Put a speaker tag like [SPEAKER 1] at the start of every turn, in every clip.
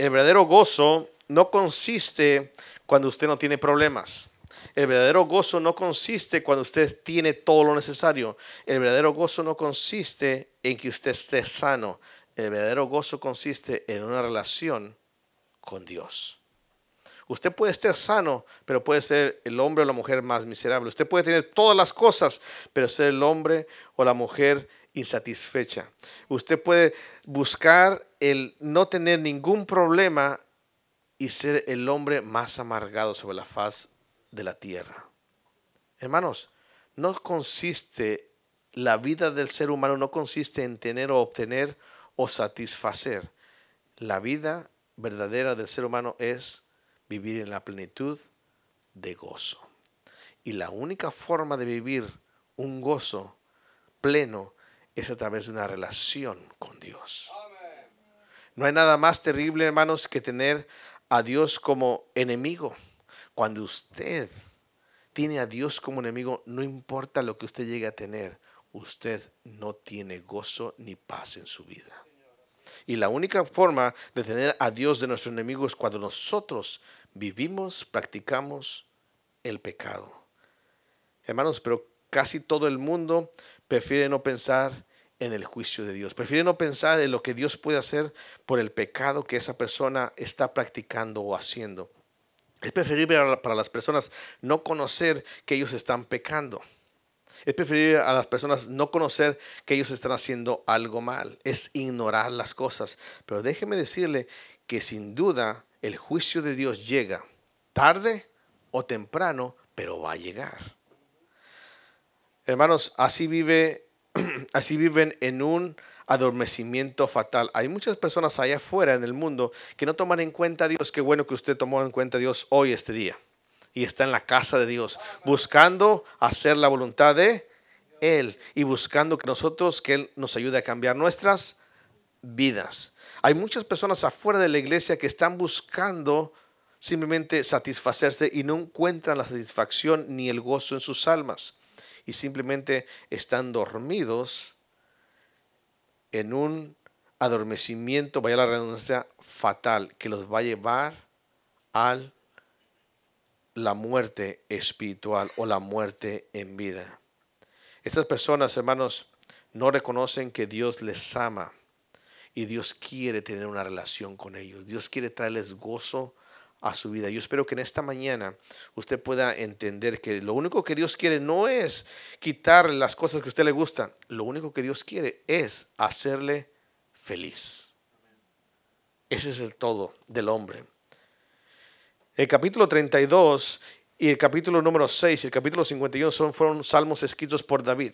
[SPEAKER 1] el verdadero gozo no consiste cuando usted no tiene problemas. El verdadero gozo no consiste cuando usted tiene todo lo necesario. El verdadero gozo no consiste en que usted esté sano. El verdadero gozo consiste en una relación con Dios. Usted puede estar sano, pero puede ser el hombre o la mujer más miserable. Usted puede tener todas las cosas, pero ser el hombre o la mujer insatisfecha. Usted puede buscar el no tener ningún problema y ser el hombre más amargado sobre la faz de la tierra. Hermanos, no consiste, la vida del ser humano no consiste en tener o obtener o satisfacer. La vida verdadera del ser humano es vivir en la plenitud de gozo. Y la única forma de vivir un gozo pleno es a través de una relación con Dios. No hay nada más terrible, hermanos, que tener a Dios como enemigo. Cuando usted tiene a Dios como enemigo, no importa lo que usted llegue a tener, usted no tiene gozo ni paz en su vida. Y la única forma de tener a Dios de nuestro enemigo es cuando nosotros vivimos, practicamos el pecado. Hermanos, pero casi todo el mundo prefiere no pensar en el juicio de Dios, prefiere no pensar en lo que Dios puede hacer por el pecado que esa persona está practicando o haciendo. Es preferible para las personas no conocer que ellos están pecando. Es preferible a las personas no conocer que ellos están haciendo algo mal. Es ignorar las cosas. Pero déjeme decirle que sin duda el juicio de Dios llega tarde o temprano, pero va a llegar. Hermanos, así vive, así viven en un adormecimiento fatal. Hay muchas personas allá afuera en el mundo que no toman en cuenta a Dios. Qué bueno que usted tomó en cuenta a Dios hoy, este día. Y está en la casa de Dios, buscando hacer la voluntad de Él y buscando que nosotros, que Él nos ayude a cambiar nuestras vidas. Hay muchas personas afuera de la iglesia que están buscando simplemente satisfacerse y no encuentran la satisfacción ni el gozo en sus almas. Y simplemente están dormidos en un adormecimiento, vaya la redundancia, fatal, que los va a llevar a la muerte espiritual o la muerte en vida. Estas personas, hermanos, no reconocen que Dios les ama y Dios quiere tener una relación con ellos. Dios quiere traerles gozo a su vida. Yo espero que en esta mañana usted pueda entender que lo único que Dios quiere no es quitar las cosas que a usted le gustan. Lo único que Dios quiere es hacerle feliz. Ese es el todo del hombre. El capítulo 32 y el capítulo número 6 y el capítulo 51 son, fueron salmos escritos por David.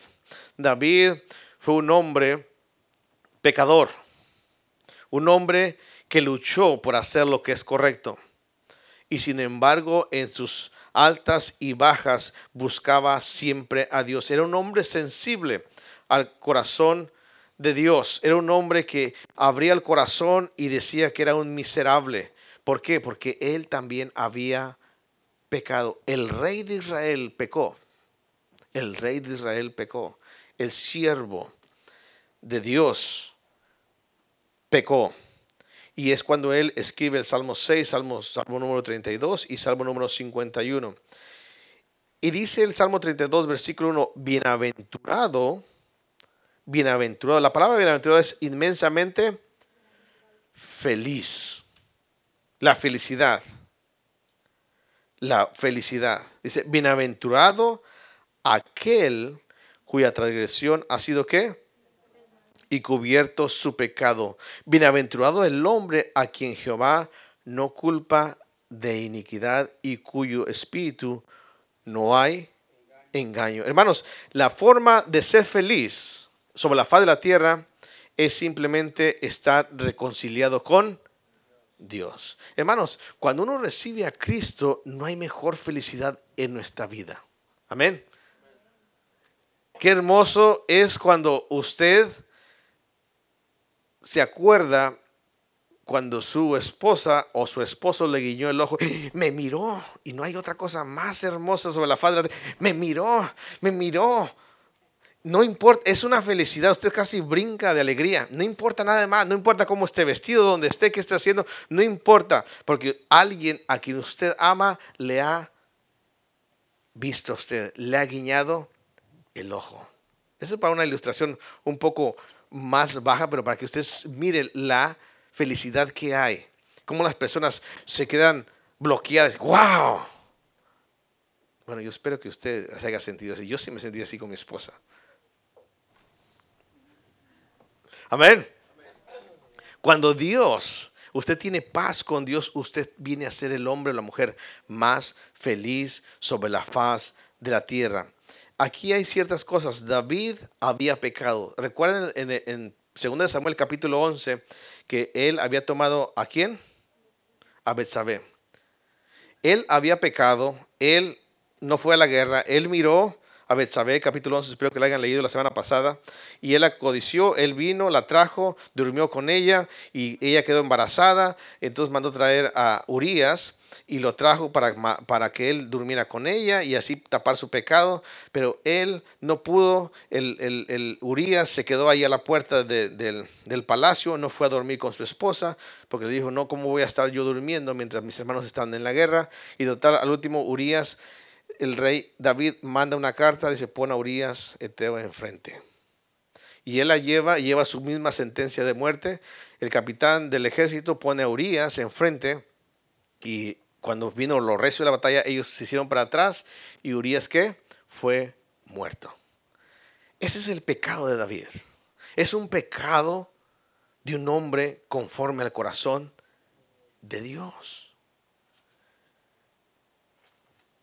[SPEAKER 1] David fue un hombre pecador un hombre que luchó por hacer lo que es correcto. Y sin embargo, en sus altas y bajas buscaba siempre a Dios. Era un hombre sensible al corazón de Dios. Era un hombre que abría el corazón y decía que era un miserable. ¿Por qué? Porque él también había pecado. El rey de Israel pecó. El rey de Israel pecó. El siervo de Dios pecó. Y es cuando él escribe el Salmo 6, Salmo, número 32 y Salmo número 51. Y dice el Salmo 32, versículo 1, bienaventurado, bienaventurado. La palabra bienaventurado es inmensamente feliz. La felicidad. La felicidad. Dice, bienaventurado aquel cuya transgresión ha sido qué? Y cubierto su pecado. Bienaventurado el hombre a quien Jehová no culpa de iniquidad y cuyo espíritu no hay engaño. Hermanos, la forma de ser feliz sobre la faz de la tierra es simplemente estar reconciliado con Dios. Hermanos, cuando uno recibe a Cristo, no hay mejor felicidad en nuestra vida. Amén. Qué hermoso es cuando usted se acuerda cuando su esposa o su esposo le guiñó el ojo, me miró y no hay otra cosa más hermosa sobre la faz me miró, me miró. no importa, es una felicidad, usted casi brinca de alegría, no importa nada más, no importa cómo esté vestido, donde esté, qué esté haciendo, no importa, porque alguien a quien usted ama le ha visto a usted, le ha guiñado el ojo. Eso es para una ilustración un poco más baja, pero para que usted mire la felicidad que hay, cómo las personas se quedan bloqueadas, wow. Bueno, yo espero que usted se haya sentido así. Yo sí me sentí así con mi esposa. Amén. Cuando Dios, usted tiene paz con Dios, usted viene a ser el hombre o la mujer más feliz sobre la faz de la tierra. Aquí hay ciertas cosas. David había pecado. Recuerden en, en 2 Samuel capítulo 11 que él había tomado a quién? A Betsabé. Él había pecado, él no fue a la guerra, él miró a Betsabé, capítulo 11, espero que la hayan leído la semana pasada. Y él la codició, él vino, la trajo, durmió con ella y ella quedó embarazada. Entonces mandó traer a Urias y lo trajo para, para que él durmiera con ella y así tapar su pecado. Pero él no pudo, el, el, Urias se quedó ahí a la puerta del, del, palacio, no fue a dormir con su esposa, porque le dijo, no, ¿cómo voy a estar yo durmiendo mientras mis hermanos están en la guerra? Y total, al último Urias el rey David manda una carta, dice, pon a Urias Eteo enfrente. Y él la lleva, lleva su misma sentencia de muerte. El capitán del ejército pone a Urias enfrente y cuando vino lo recio de la batalla, ellos se hicieron para atrás y Urias qué? Fue muerto. Ese es el pecado de David. Es un pecado de un hombre conforme al corazón de Dios.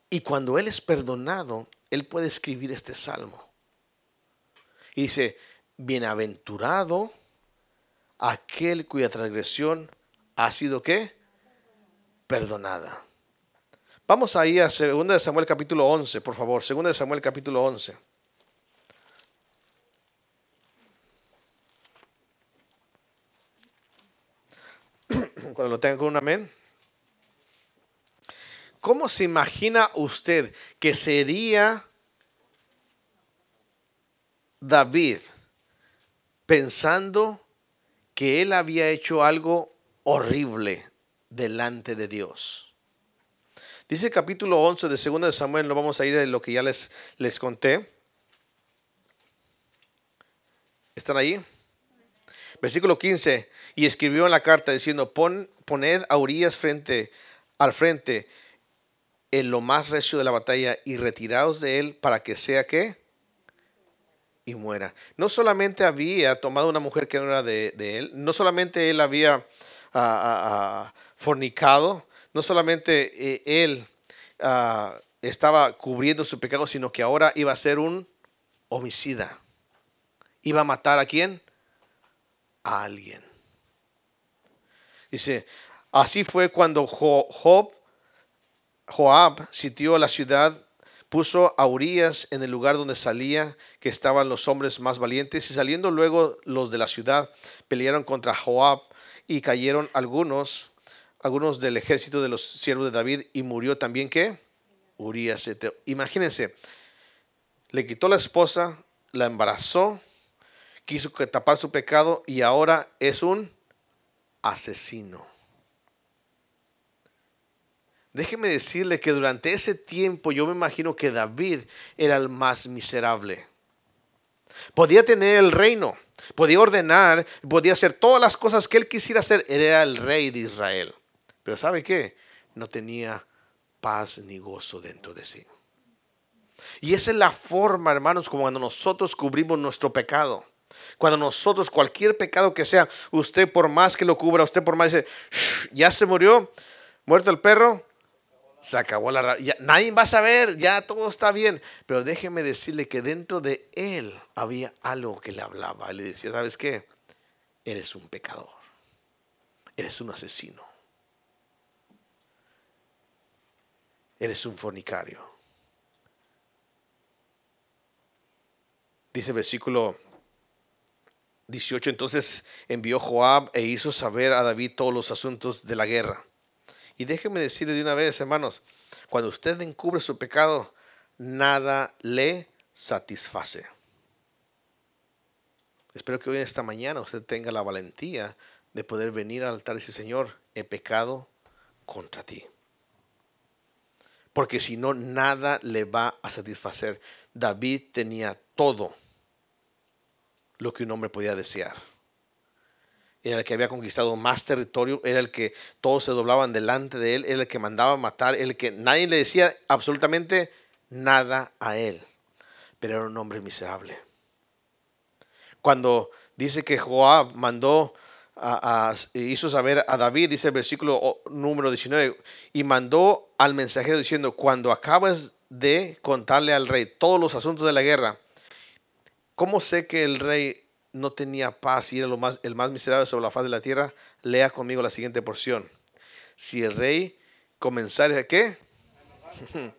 [SPEAKER 1] Y cuando Él es perdonado, Él puede escribir este salmo. Y dice, bienaventurado aquel cuya transgresión ha sido qué? Perdonada. Vamos ahí a 2 de Samuel capítulo 11, por favor. 2 de Samuel capítulo 11. Cuando lo tengan con un amén. ¿Cómo se imagina usted que sería David pensando que él había hecho algo horrible delante de Dios? Dice el capítulo 11 de 2 de Samuel, no vamos a ir de lo que ya les, les conté. ¿Están ahí? Versículo 15. Y escribió en la carta diciendo, Pon, poned a Urias frente, al frente en lo más recio de la batalla y retiraos de él para que sea que y muera. No solamente había tomado una mujer que no era de, él, no solamente él había ah, ah, ah, fornicado, no solamente eh, él estaba cubriendo su pecado, sino que ahora iba a ser un homicida. Iba a matar a quién? A alguien. Dice, así fue cuando Joab sitió la ciudad, puso a Urias en el lugar donde salía, que estaban los hombres más valientes, y saliendo luego los de la ciudad, pelearon contra Joab y cayeron algunos, algunos del ejército de los siervos de David, y murió también que Urias. Imagínense, le quitó la esposa, la embarazó, quiso tapar su pecado y ahora es un asesino. Déjeme decirle que durante ese tiempo yo me imagino que David era el más miserable. Podía tener el reino, podía ordenar, podía hacer todas las cosas que él quisiera hacer. Él era el rey de Israel. Pero ¿sabe qué? No tenía paz ni gozo dentro de sí. Y esa es la forma, hermanos, como cuando nosotros cubrimos nuestro pecado. Cuando nosotros, cualquier pecado que sea, usted por más que lo cubra, usted por más dice, ya se murió, muerto el perro, se acabó la ya, nadie va a saber, ya todo está bien. Pero déjeme decirle que dentro de él había algo que le hablaba. Le decía, ¿sabes qué? Eres un pecador. Eres un asesino. Eres un fornicario. Dice el versículo 18, entonces envió Joab e hizo saber a David todos los asuntos de la guerra. Y déjeme decirle de una vez, hermanos, cuando usted encubre su pecado, nada le satisface. Espero que hoy en esta mañana usted tenga la valentía de poder venir al altar y decir, Señor, he pecado contra ti. Porque si no, nada le va a satisfacer. David tenía todo lo que un hombre podía desear. Era el que había conquistado más territorio, era el que todos se doblaban delante de él, era el que mandaba matar, el que nadie le decía absolutamente nada a él. Pero era un hombre miserable. Cuando dice que Joab mandó hizo saber a David, dice el versículo número 19, y mandó al mensajero diciendo, cuando acabas de contarle al rey todos los asuntos de la guerra, ¿cómo sé que el rey no tenía paz y era lo más, el más miserable sobre la faz de la tierra? Lea conmigo la siguiente porción. Si el rey comenzara a qué?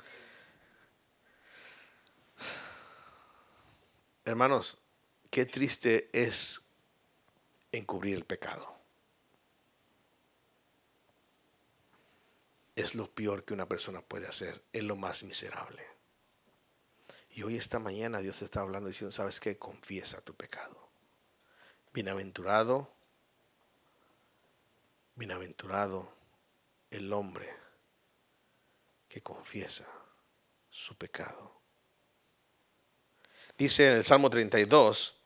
[SPEAKER 1] Hermanos, qué triste es encubrir el pecado. Es lo peor que una persona puede hacer, es lo más miserable. Y hoy esta mañana Dios te está hablando diciendo, ¿sabes qué? Confiesa tu pecado. Bienaventurado, bienaventurado el hombre que confiesa su pecado. Dice en el Salmo 32,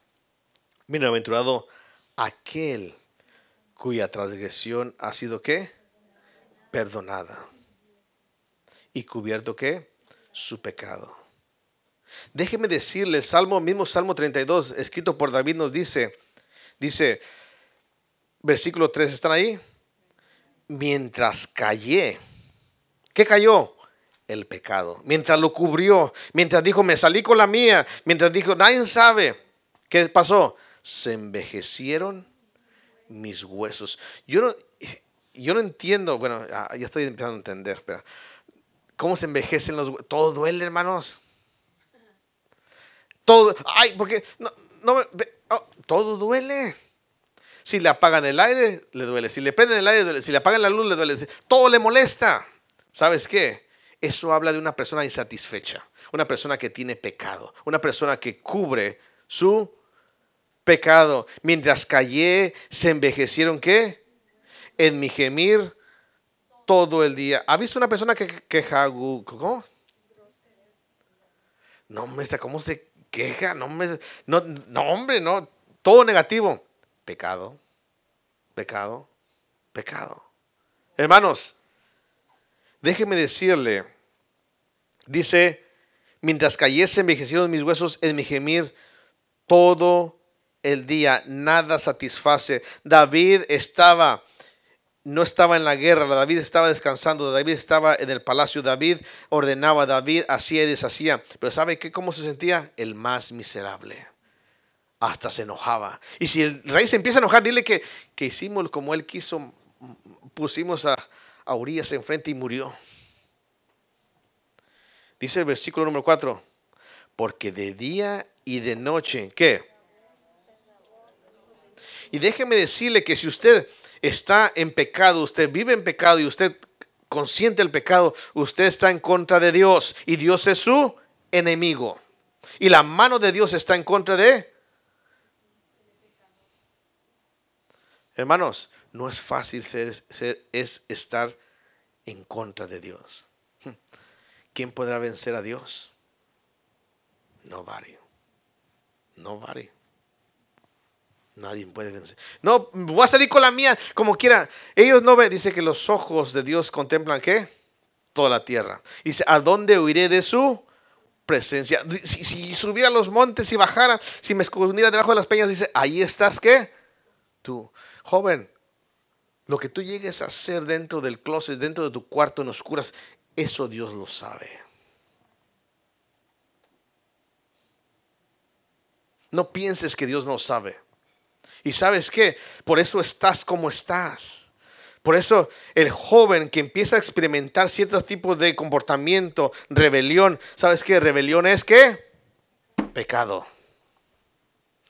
[SPEAKER 1] bienaventurado aquel cuya transgresión ha sido qué? Perdonada. ¿Y cubierto qué? Su pecado. Déjeme decirle, Salmo, mismo Salmo 32, escrito por David, nos dice, dice, versículo 3, ¿están ahí? Mientras callé, ¿qué cayó? El pecado. Mientras lo cubrió, mientras dijo, me salí con la mía, mientras dijo, nadie sabe, ¿qué pasó? Se envejecieron mis huesos. Yo no, yo no entiendo, bueno, ah, ya estoy empezando a entender, pero ¿cómo se envejecen los huesos? ¿Todo duele, hermanos? Todo, ay, porque no, no oh, todo duele. Si le apagan el aire, le duele. Si le prenden el aire, duele. Si le apagan la luz, le duele. Todo le molesta. ¿Sabes qué? Eso habla de una persona insatisfecha, una persona que tiene pecado, una persona que cubre su pecado. Mientras callé, se envejecieron qué? En mi gemir todo el día. ¿Ha visto una persona que queja? ¿Cómo? No, está, ¿cómo se queja? No, no, no, hombre, no. Todo negativo. Pecado, pecado, pecado. Hermanos, déjeme decirle, dice, mientras cayese envejecieron mis huesos en mi gemir todo el día, nada satisface. David estaba, no estaba en la guerra, David estaba descansando, David estaba en el palacio, David ordenaba, David hacía y deshacía. Pero ¿sabe qué? ¿Cómo se sentía? El más miserable. Hasta se enojaba. Y si el rey se empieza a enojar, dile que, que hicimos como él quiso, pusimos a, a Urias enfrente y murió. Dice el versículo número 4, porque de día y de noche, ¿qué? Y déjeme decirle que si usted está en pecado, usted vive en pecado y usted consciente del pecado, usted está en contra de Dios y Dios es su enemigo. Y la mano de Dios está en contra de... Hermanos, no es fácil ser, es estar en contra de Dios. ¿Quién podrá vencer a Dios? Nobody. Nobody. Nadie puede vencer. No, voy a salir con la mía como quiera. Ellos no ven, dice que los ojos de Dios contemplan qué? Toda la tierra. Dice, ¿a dónde huiré de su presencia? Si, subiera a los montes y bajara, si me escondiera debajo de las peñas, dice, ahí estás qué? Tú, joven, lo que tú llegues a hacer dentro del closet, dentro de tu cuarto en oscuras, eso Dios lo sabe. No pienses que Dios no sabe. Y sabes qué, por eso estás como estás. Por eso el joven que empieza a experimentar ciertos tipos de comportamiento, rebelión, ¿sabes qué? Rebelión es qué? Pecado.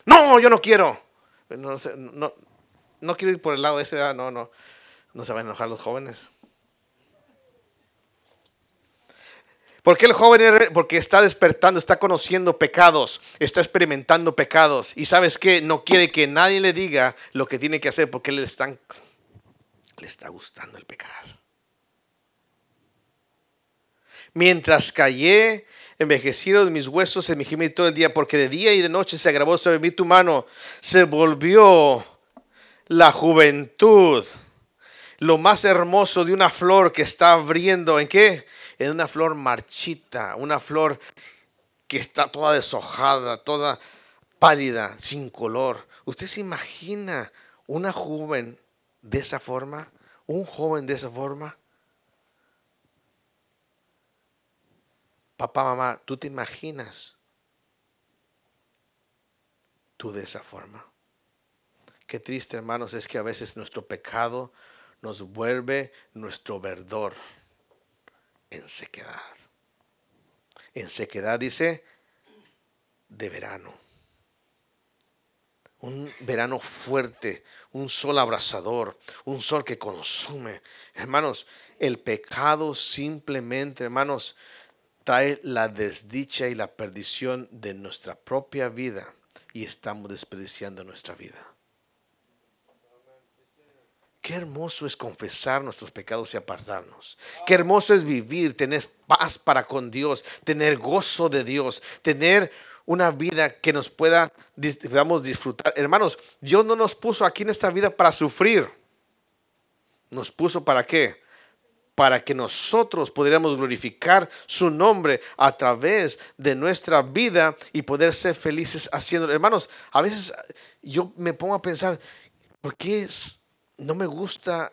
[SPEAKER 1] No, yo no quiero. No quiero ir por el lado de ese, ah, no, no, no se van a enojar los jóvenes. ¿Por qué el joven? Porque está despertando, está conociendo pecados, está experimentando pecados. Y sabes que no quiere que nadie le diga lo que tiene que hacer porque le, le está gustando el pecar. Mientras callé, envejecieron mis huesos en mi gemir todo el día, porque de día y de noche se agravó sobre mí tu mano. Se volvió la juventud, lo más hermoso de una flor que está abriendo. ¿En qué? En una flor marchita, una flor que está toda deshojada, toda pálida, sin color. ¿Usted se imagina una joven de esa forma? ¿Un joven de esa forma? Papá, mamá, ¿tú te imaginas tú de esa forma? Qué triste, hermanos, es que a veces nuestro pecado nos vuelve nuestro verdor en sequedad. En sequedad dice de verano. Un verano fuerte, un sol abrasador, un sol que consume. Hermanos, el pecado simplemente, hermanos, trae la desdicha y la perdición de nuestra propia vida y estamos desperdiciando nuestra vida. Qué hermoso es confesar nuestros pecados y apartarnos. Qué hermoso es vivir, tener paz para con Dios, tener gozo de Dios, tener una vida que nos pueda, podamos disfrutar. Hermanos, Dios no nos puso aquí en esta vida para sufrir. Nos puso para qué? Para que nosotros pudiéramos glorificar su nombre a través de nuestra vida y poder ser felices haciéndolo. Hermanos, a veces yo me pongo a pensar, ¿por qué es- no me gusta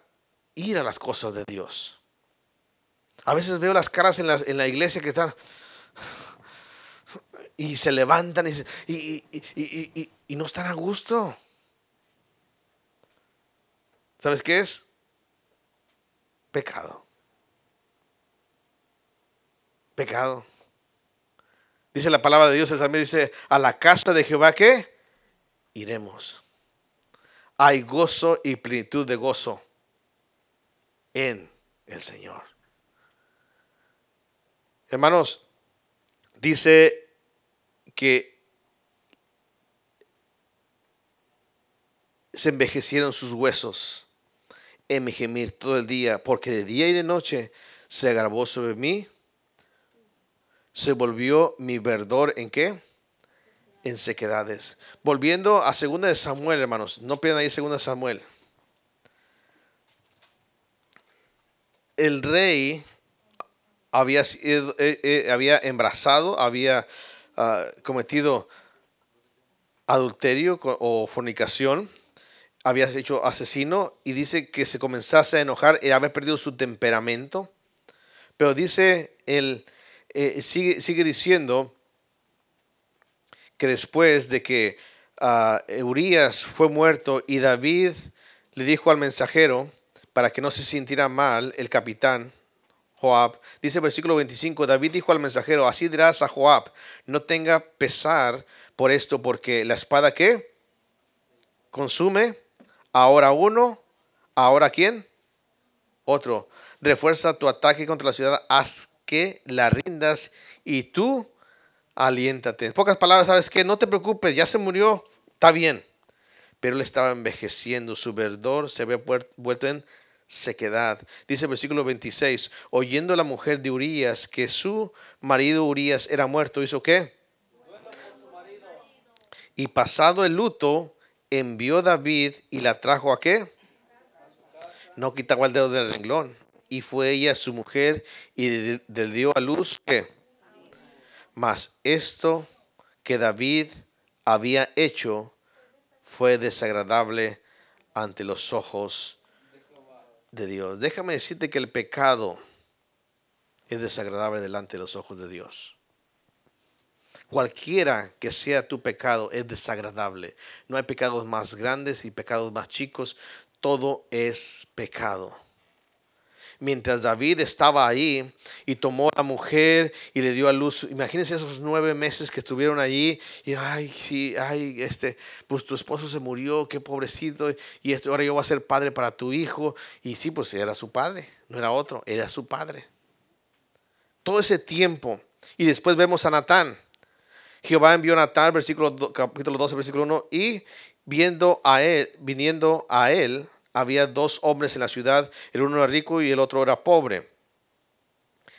[SPEAKER 1] ir a las cosas de Dios? A veces veo las caras en, la iglesia que están y se levantan y, no están a gusto. ¿Sabes qué es? Pecado. Pecado. Dice la palabra de Dios, me dice, a la casa de Jehová que iremos. Hay gozo y plenitud de gozo en el Señor. Hermanos, dice que se envejecieron sus huesos en mi gemir todo el día, porque de día y de noche se agravó sobre mí, se volvió mi verdor en qué? En sequedades. Volviendo a segunda de Samuel, hermanos, no pierdan ahí segunda de Samuel. El rey había, sido- eh, eh, había embrazado, había ah, cometido adulterio o fornicación, había hecho asesino y dice que se comenzase a enojar y había perdido su temperamento. Pero dice él, eh, sigue, sigue diciendo que después de que ah, Urias fue muerto y David le dijo al mensajero para que no se sintiera mal el capitán Joab, dice el versículo 25, David dijo al mensajero, así dirás a Joab, no tenga pesar por esto porque la espada que consume, ahora uno, ahora quién, otro, refuerza tu ataque contra la ciudad, haz que la rindas y tú aliéntate. En pocas palabras, ¿sabes qué? No te preocupes, ya se murió, está bien. Pero él estaba envejeciendo, su verdor se había vuelto en sequedad. Dice el versículo 26, oyendo la mujer de Urias que su marido Urias era muerto, ¿hizo qué? Y pasado el luto, envió David y la trajo a qué? No quitaba el dedo del renglón. Y fue ella su mujer y le dio a luz ¿qué? Mas esto que David había hecho fue desagradable ante los ojos de Dios. Déjame decirte que el pecado es desagradable delante de los ojos de Dios. Cualquiera que sea tu pecado es desagradable. No hay pecados más grandes y pecados más chicos. Todo es pecado mientras David estaba ahí y tomó a la mujer y le dio a luz. Imagínense esos nueve meses que estuvieron allí y ay, sí, ay, este, pues tu esposo se murió, qué pobrecito, y esto, ahora yo voy a ser padre para tu hijo. Y sí, pues era su padre, no era otro, era su padre. todo ese tiempo. Y después vemos a Natán. Jehová envió a Natán, versículo, capítulo 12, versículo 1, y viendo a él, viniendo a él, había dos hombres en la ciudad, el uno era rico y el otro era pobre.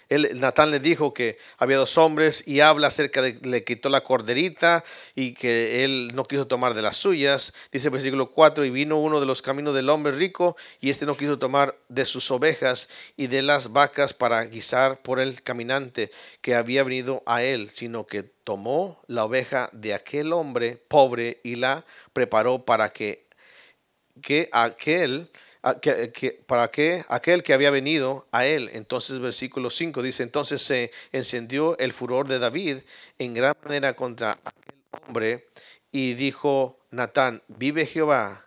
[SPEAKER 1] Él, Natán le dijo que había dos hombres y habla acerca de le quitó la corderita y que él no quiso tomar de las suyas. Dice el versículo 4, y vino uno de los caminos del hombre rico y este no quiso tomar de sus ovejas y de las vacas para guisar por el caminante que había venido a él, sino que tomó la oveja de aquel hombre pobre y la preparó para que, que aquel para que aquel que había venido a él. Entonces versículo 5 dice, entonces se encendió el furor de David en gran manera contra aquel hombre y dijo Natán, vive Jehová,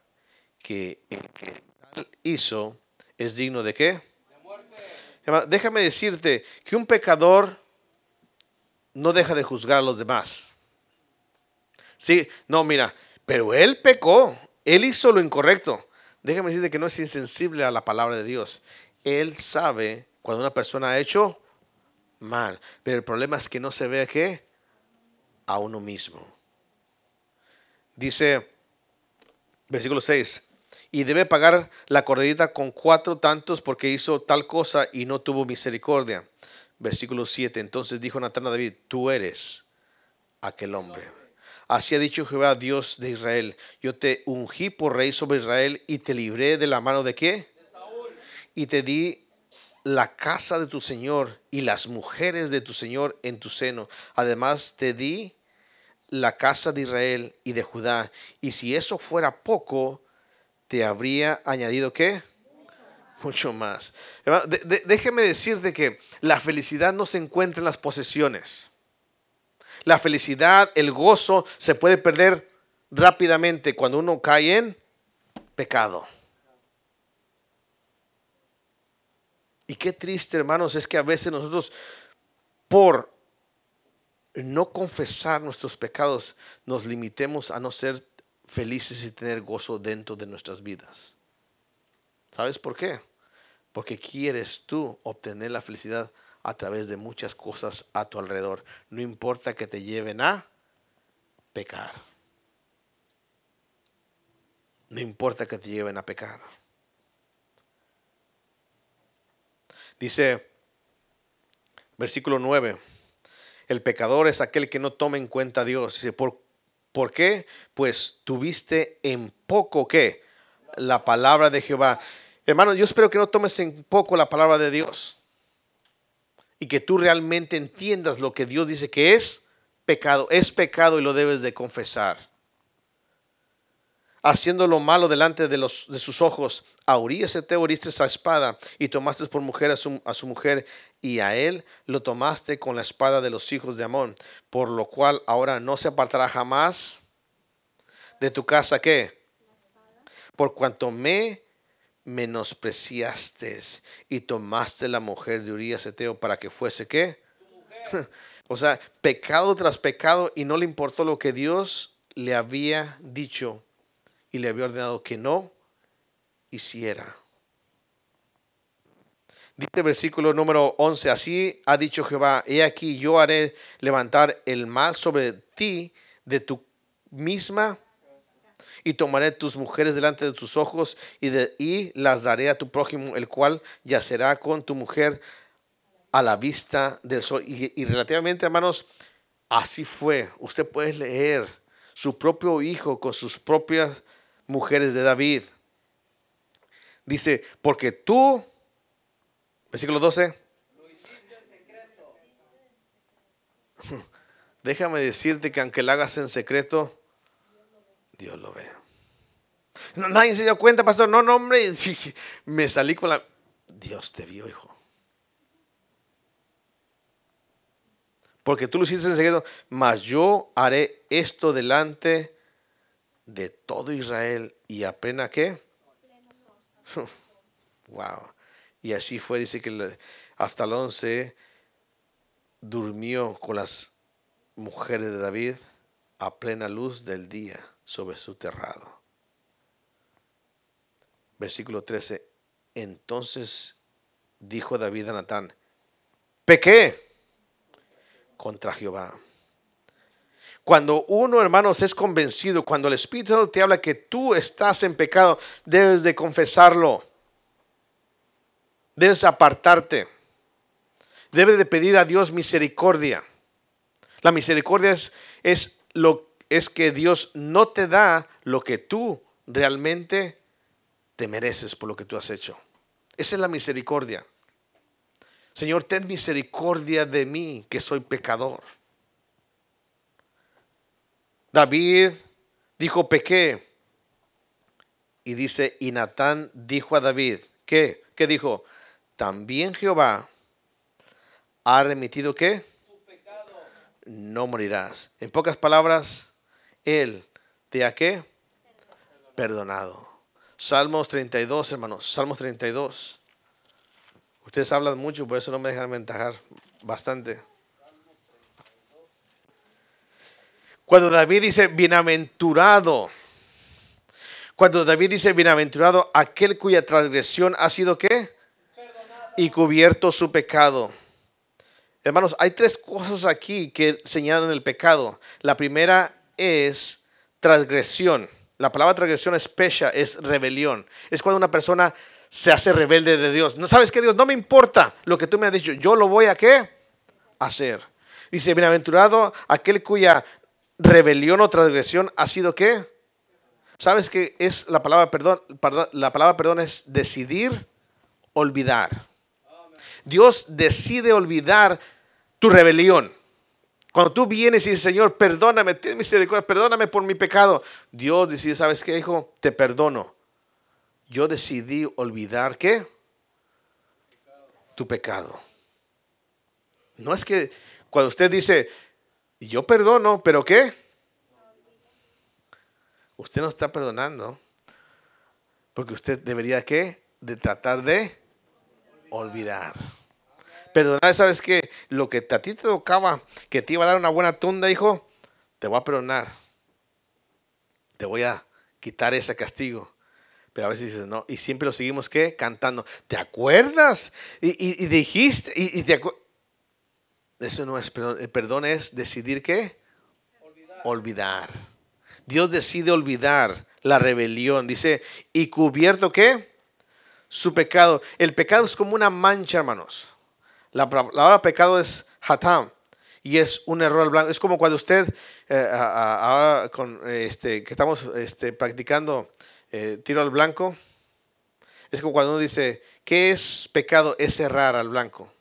[SPEAKER 1] que el que tal hizo es digno de qué? Déjame decirte que un pecador no deja de juzgar a los demás. Sí, no, mira, pero él pecó, él hizo lo incorrecto. Déjame decirte que no es insensible a la palabra de Dios. Él sabe cuando una persona ha hecho mal, pero el problema es que no se ve qué a uno mismo. Dice versículo 6, y debe pagar la corderita con cuatro tantos porque hizo tal cosa y no tuvo misericordia. Versículo 7, entonces dijo Natán a David, tú eres aquel hombre. Así ha dicho Jehová, Dios de Israel, yo te ungí por rey sobre Israel y te libré de la mano de qué? Y te di la casa de tu Señor y las mujeres de tu Señor en tu seno. Además te di la casa de Israel y de Judá. Y si eso fuera poco, te habría añadido qué? Mucho más. déjeme decirte que la felicidad no se encuentra en las posesiones. La felicidad, el gozo se puede perder rápidamente cuando uno cae en pecado. Y qué triste, hermanos, es que a veces nosotros, por no confesar nuestros pecados, nos limitemos a no ser felices y tener gozo dentro de nuestras vidas. ¿Sabes por qué? Porque quieres tú obtener la felicidad a través de muchas cosas a tu alrededor. No importa que te lleven a pecar. No importa que te lleven a pecar. Dice versículo 9, el pecador es aquel que no toma en cuenta a Dios. Dice, ¿por, ¿por qué? Pues tuviste en poco que la palabra de Jehová. Hermano, yo espero que no tomes en poco la palabra de Dios y que tú realmente entiendas lo que Dios dice que es pecado. Es pecado y lo debes de confesar. Haciendo lo malo delante de, los, de sus ojos, a te oriste esa espada y tomaste por mujer a su, a su mujer y a él lo tomaste con la espada de los hijos de Amón, por lo cual ahora no se apartará jamás de tu casa que por cuanto me menospreciaste y tomaste la mujer de Urias Eteo para que fuese qué? O sea, pecado tras pecado y no le importó lo que Dios le había dicho y le había ordenado que no hiciera. Dice versículo número 11, así ha dicho Jehová, he aquí yo haré levantar el mal sobre ti de tu misma y tomaré tus mujeres delante de tus ojos y, y las daré a tu prójimo, el cual yacerá con tu mujer a la vista del sol. Y, relativamente, hermanos, así fue. Usted puede leer su propio hijo con sus propias mujeres de David. Dice, porque tú, versículo 12. Déjame decirte que aunque lo hagas en secreto, Dios lo ve. Nadie se dio cuenta, pastor. No, no, hombre. Me salí con la. Dios te vio, hijo. Porque tú lo hiciste en secreto. Mas yo haré esto delante de todo Israel. Y apenas qué. wow. Y así fue. Dice que hasta el 11 durmió con las mujeres de David a plena luz del día sobre su terrado. Versículo 13. Entonces dijo David a Natán, pequé. contra Jehová. Cuando uno, hermanos, es convencido, cuando el Espíritu te habla que tú estás en pecado, debes de confesarlo. Debes apartarte. Debes de pedir a Dios misericordia. La misericordia es, es, lo, es que Dios no te da lo que tú realmente te mereces por lo que tú has hecho. Esa es la misericordia. Señor, ten misericordia de mí, que soy pecador. David dijo, pequé. Y dice, y Natán dijo a David, ¿qué? ¿Qué dijo? También Jehová ha remitido qué? No morirás. En pocas palabras, él te ha qué? Perdonado. Salmos 32, hermanos. Salmos 32. Ustedes hablan mucho, por eso no me dejan ventajar bastante. Cuando David dice bienaventurado, cuando David dice bienaventurado, aquel cuya transgresión ha sido qué? Y cubierto su pecado. Hermanos, hay tres cosas aquí que señalan el pecado. La primera es transgresión. La palabra transgresión es pecha, es rebelión. Es cuando una persona se hace rebelde de Dios. No sabes que Dios no me importa lo que tú me has dicho, yo lo voy a qué? Hacer. Dice, bienaventurado aquel cuya rebelión o transgresión ha sido qué? ¿Sabes qué es la palabra perdón? La palabra perdón es decidir olvidar. Dios decide olvidar tu rebelión. Cuando tú vienes y dices, Señor, perdóname, ten misericordia, perdóname por mi pecado. Dios decide, ¿sabes qué, hijo? Te perdono yo decidí olvidar qué? Tu pecado. No es que cuando usted dice, yo perdono, pero ¿qué? Usted no está perdonando. Porque usted debería qué? De tratar de olvidar. Perdonar, ¿sabes qué? Lo que a ti te tocaba, que te iba a dar una buena tunda, hijo, te voy a perdonar. Te voy a quitar ese castigo. Pero a veces dices, no, y siempre lo seguimos, ¿qué? Cantando. ¿Te acuerdas? Y, dijiste, y, te Eso no es perdón. El perdón es decidir qué? Olvidar. olvidar. Dios decide olvidar la rebelión. Dice, y cubierto qué? Su pecado. El pecado es como una mancha, hermanos. La palabra pecado es hatam y es un error al blanco. Es como cuando usted, eh, ahora este, que estamos este, practicando eh, tiro al blanco. Es como cuando uno dice, ¿qué es pecado? Es errar al blanco.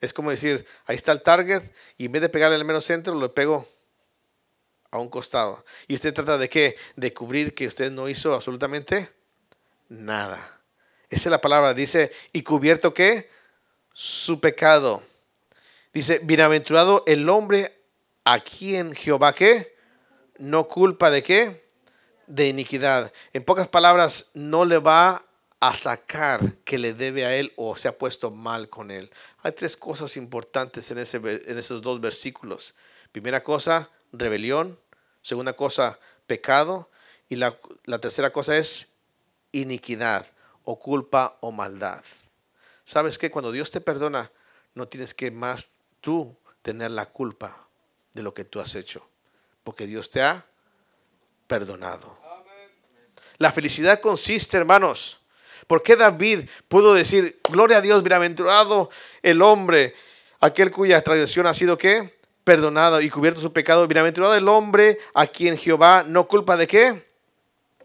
[SPEAKER 1] Es como decir, ahí está el target y en vez de pegarle al menos centro, lo pego a un costado. Y usted trata de qué? De cubrir que usted no hizo absolutamente nada. Esa es la palabra. Dice, ¿y cubierto qué? Su pecado. Dice, bienaventurado el hombre a quien Jehová qué? No culpa de qué? de iniquidad. En pocas palabras, no le va a sacar que le debe a él o se ha puesto mal con él. Hay tres cosas importantes en, ese, en esos dos versículos. Primera cosa, rebelión. Segunda cosa, pecado. Y la, la tercera cosa es iniquidad o culpa o maldad. ¿Sabes que Cuando Dios te perdona, no tienes que más tú tener la culpa de lo que tú has hecho. Porque Dios te ha perdonado. La felicidad consiste, hermanos. ¿Por qué David pudo decir, gloria a Dios, bienaventurado el hombre, aquel cuya tradición ha sido qué? Perdonado y cubierto su pecado. Bienaventurado el hombre a quien Jehová no culpa de qué?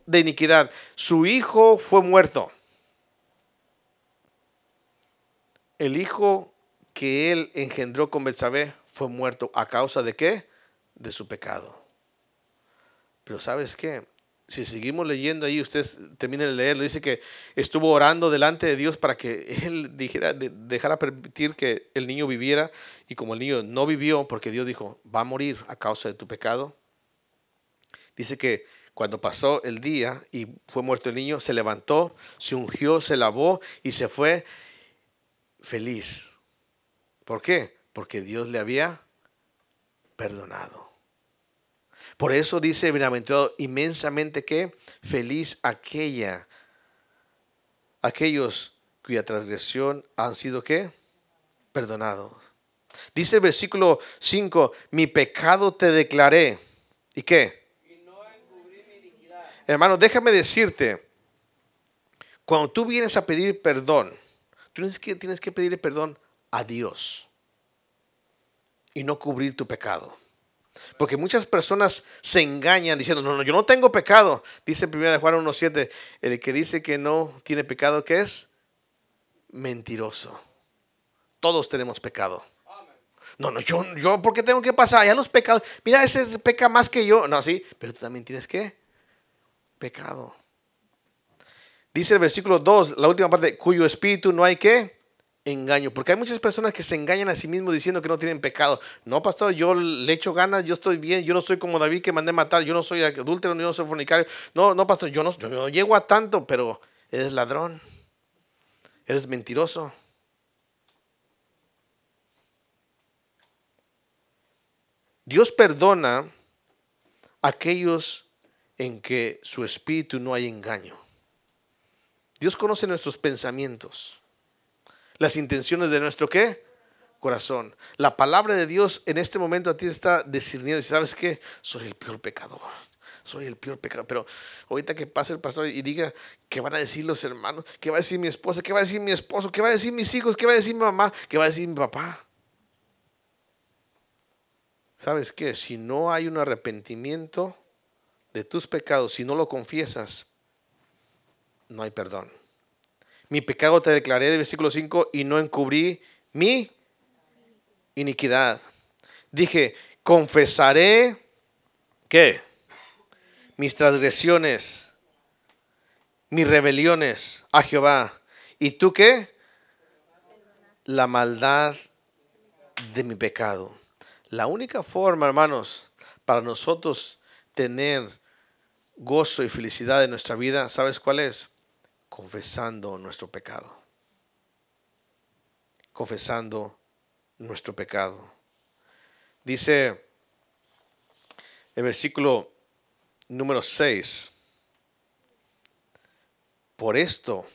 [SPEAKER 1] De iniquidad. Su hijo fue muerto. El hijo que él engendró con Betsabé fue muerto a causa de qué? De su pecado. Pero ¿sabes qué? Si seguimos leyendo ahí, ustedes terminen de leerlo, dice que estuvo orando delante de Dios para que Él dijera, dejara permitir que el niño viviera. Y como el niño no vivió, porque Dios dijo, va a morir a causa de tu pecado. Dice que cuando pasó el día y fue muerto el niño, se levantó, se ungió, se lavó y se fue feliz. ¿Por qué? Porque Dios le había perdonado. Por eso dice bienaventurado inmensamente que feliz aquella, aquellos cuya transgresión han sido qué? Perdonados. Dice el versículo 5, mi pecado te declaré. ¿Y qué? Hermano, déjame decirte, cuando tú vienes a pedir perdón, tienes que, tienes que pedirle perdón a Dios y no cubrir tu pecado. Porque muchas personas se engañan diciendo, no, no, yo no tengo pecado. Dice 1 de Juan 1.7, el que dice que no tiene pecado, ¿qué es? Mentiroso. Todos tenemos pecado. No, no, yo, yo, ¿por qué tengo que pasar? Ya los pecados, mira, ese peca más que yo. No, sí, pero tú también tienes que pecado. Dice el versículo 2, la última parte, cuyo espíritu no hay que engaño. Porque hay muchas personas que se engañan a sí mismos diciendo que no tienen pecado. No, pastor, yo le echo ganas, yo estoy bien, yo no soy como David que mandé matar, yo no soy adúltero, yo no soy fornicario. No, no, pastor, yo no, yo no llego a tanto, pero eres ladrón, eres mentiroso. Dios perdona a aquellos en que su espíritu no hay engaño. Dios conoce nuestros pensamientos, las intenciones de nuestro qué? Corazón. La palabra de Dios en este momento a ti está discerniendo. ¿Sabes qué? Soy el peor pecador. Soy el peor pecador. Pero ahorita que pase el pastor y diga qué van a decir los hermanos, qué va a decir mi esposa, qué va a decir mi esposo, qué va a decir mis hijos, qué va a decir mi mamá, qué va a decir mi papá. ¿Sabes qué? Si no hay un arrepentimiento de tus pecados, si no lo confiesas, no hay perdón. Mi pecado te declaré, de versículo 5, y no encubrí mi iniquidad. Dije, confesaré, ¿qué? Mis transgresiones, mis rebeliones a Jehová. ¿Y tú qué? La maldad de mi pecado. La única forma, hermanos, para nosotros tener gozo y felicidad en nuestra vida, ¿sabes cuál es? Confesando nuestro pecado. Confesando nuestro pecado. Dice el versículo número 6. Por esto,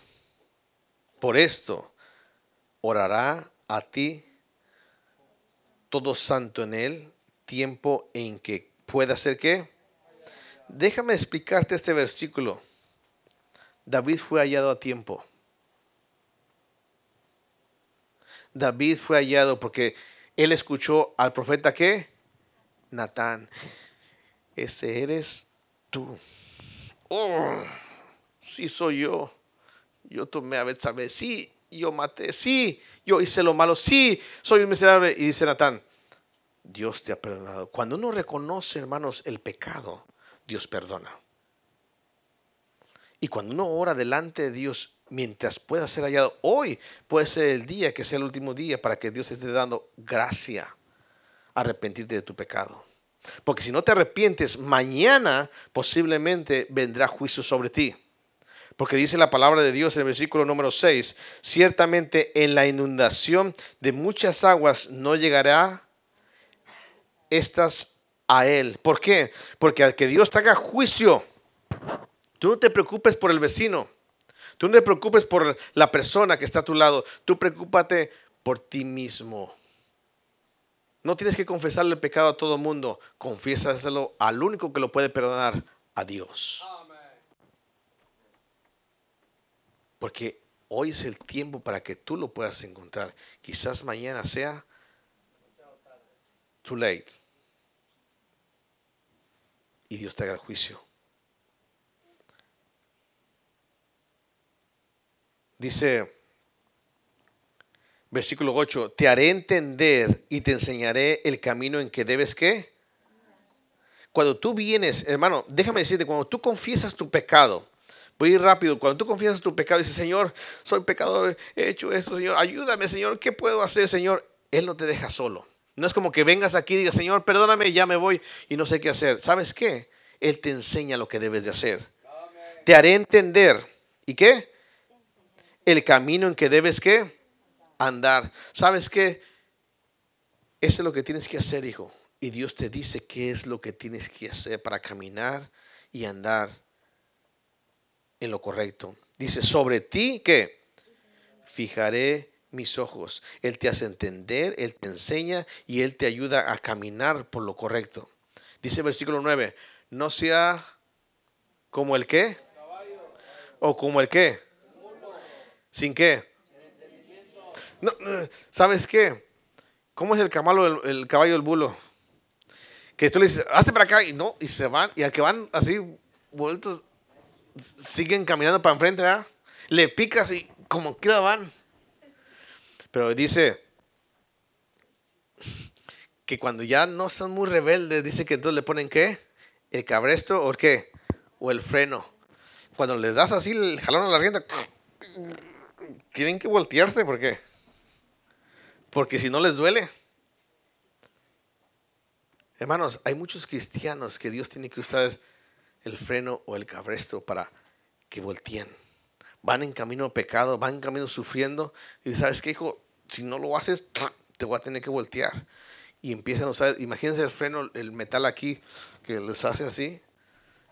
[SPEAKER 1] por esto, orará a ti todo santo en él, tiempo en que pueda ser que. Déjame explicarte este versículo. David fue hallado a tiempo. David fue hallado porque él escuchó al profeta que Natán. Ese eres tú. Oh, sí soy yo. Yo tomé a Betsabé. Sí, yo maté, sí, yo hice lo malo, sí, soy un miserable. Y dice Natán, Dios te ha perdonado. Cuando uno reconoce, hermanos, el pecado, Dios perdona. Y cuando uno ora delante de Dios, mientras pueda ser hallado, hoy puede ser el día que sea el último día para que Dios te esté dando gracia, arrepentirte de tu pecado. Porque si no te arrepientes, mañana posiblemente vendrá juicio sobre ti. Porque dice la palabra de Dios en el versículo número 6, ciertamente en la inundación de muchas aguas no llegará estas a él. ¿Por qué? Porque al que Dios haga juicio, tú no te preocupes por el vecino, tú no te preocupes por la persona que está a tu lado, tú preocúpate por ti mismo. No tienes que confesarle el pecado a todo el mundo, confiésaselo al único que lo puede perdonar, a Dios. Porque hoy es el tiempo para que tú lo puedas encontrar. Quizás mañana sea too late. Y Dios te haga el juicio. Dice versículo 8, te haré entender y te enseñaré el camino en que debes que. Cuando tú vienes, hermano, déjame decirte, cuando tú confiesas tu pecado, Voy a ir rápido. Cuando tú confiesas tu pecado y dices, Señor, soy pecador, he hecho esto, Señor, ayúdame, Señor, ¿qué puedo hacer, Señor? Él no te deja solo. No es como que vengas aquí y digas, Señor, perdóname, ya me voy y no sé qué hacer. ¿Sabes qué? Él te enseña lo que debes de hacer. Te haré entender. ¿Y qué? El camino en que debes que andar. ¿Sabes qué? Eso es lo que tienes que hacer, hijo. Y Dios te dice qué es lo que tienes que hacer para caminar y andar en lo correcto. Dice, sobre ti que fijaré mis ojos. Él te hace entender, Él te enseña y Él te ayuda a caminar por lo correcto. Dice versículo 9, no sea como el qué. O como el qué. ¿Sin qué? No, ¿Sabes qué? ¿Cómo es el, camalo, el, caballo del bulo? Que tú le dices, hazte para acá y no, y se van, y al que van así vueltos, siguen caminando para enfrente. Le picas y como quiera van. Pero dice que cuando ya no son muy rebeldes, dice que entonces le ponen qué? El cabresto o qué? O el freno. Cuando les das así el jalón a la rienda, tienen que voltearse, ¿por qué? Porque si no les duele. Hermanos, hay muchos cristianos que Dios tiene que usar el freno o el cabresto para que volteen. Van en camino a pecado, van en camino sufriendo. Y sabes qué, hijo, si no lo haces, te voy a tener que voltear. Y empiezan a usar, imagínense el freno, el metal aquí, que les hace así.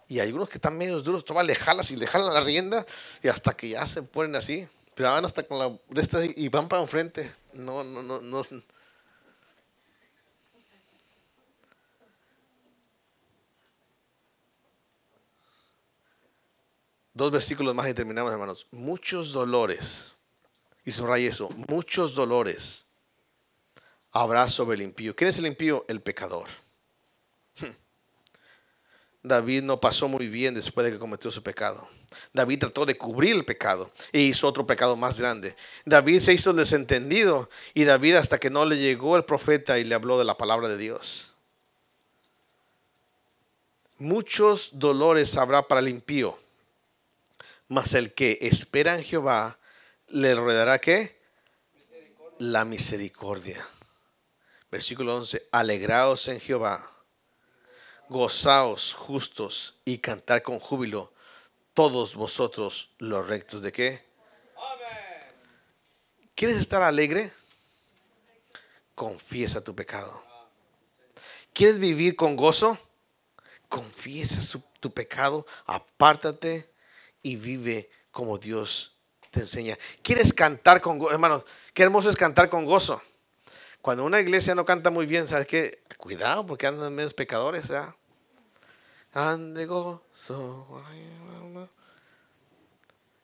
[SPEAKER 1] Y hay unos que están medio duros, tú le jalas y le jalas la rienda y hasta que ya se ponen así. Van hasta con la de esta y van para enfrente. No, no, no, no. Dos versículos más y terminamos, hermanos. Muchos dolores, y subraya eso, muchos dolores habrá sobre el impío. ¿Quién es el impío? El pecador. David no pasó muy bien después de que cometió su pecado. David trató de cubrir el pecado e hizo otro pecado más grande. David se hizo desentendido y David hasta que no le llegó el profeta y le habló de la palabra de Dios. Muchos dolores habrá para el impío, mas el que espera en Jehová le rodeará qué? La misericordia. Versículo 11, alegraos en Jehová, gozaos justos y cantar con júbilo todos vosotros los rectos de qué? ¿Quieres estar alegre? Confiesa tu pecado. ¿Quieres vivir con gozo? Confiesa tu pecado, apártate y vive como Dios te enseña. ¿Quieres cantar con gozo? Hermanos, qué hermoso es cantar con gozo. Cuando una iglesia no canta muy bien, ¿sabes qué? Cuidado porque andan menos pecadores, ¿ya? Ande gozo.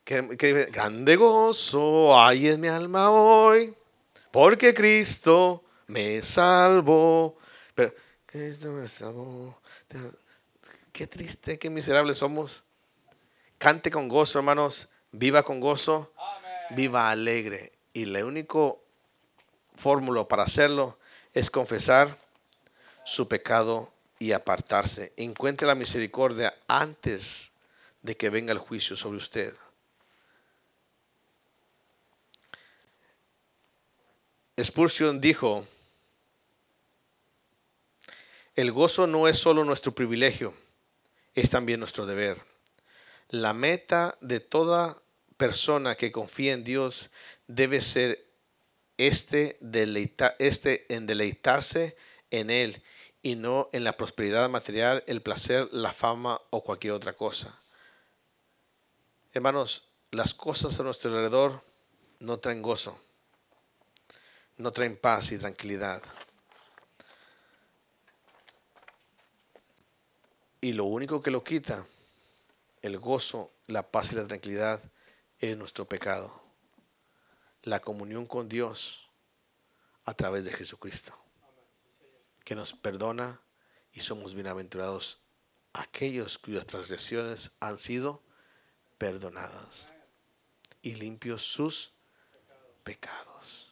[SPEAKER 1] Que, grande gozo hay en mi alma hoy, porque Cristo me salvó. Pero, Cristo me salvó. Qué triste, qué miserables somos. Cante con gozo, hermanos. Viva con gozo. Viva alegre. Y la única fórmula para hacerlo es confesar su pecado y apartarse. Encuentre la misericordia antes de que venga el juicio sobre usted. Spurgeon dijo, el gozo no es solo nuestro privilegio, es también nuestro deber. La meta de toda persona que confía en Dios debe ser este, este en deleitarse en Él y no en la prosperidad material, el placer, la fama o cualquier otra cosa. Hermanos, las cosas a nuestro alrededor no traen gozo no traen paz y tranquilidad. Y lo único que lo quita, el gozo, la paz y la tranquilidad, es nuestro pecado. La comunión con Dios a través de Jesucristo, que nos perdona y somos bienaventurados aquellos cuyas transgresiones han sido perdonadas y limpios sus pecados.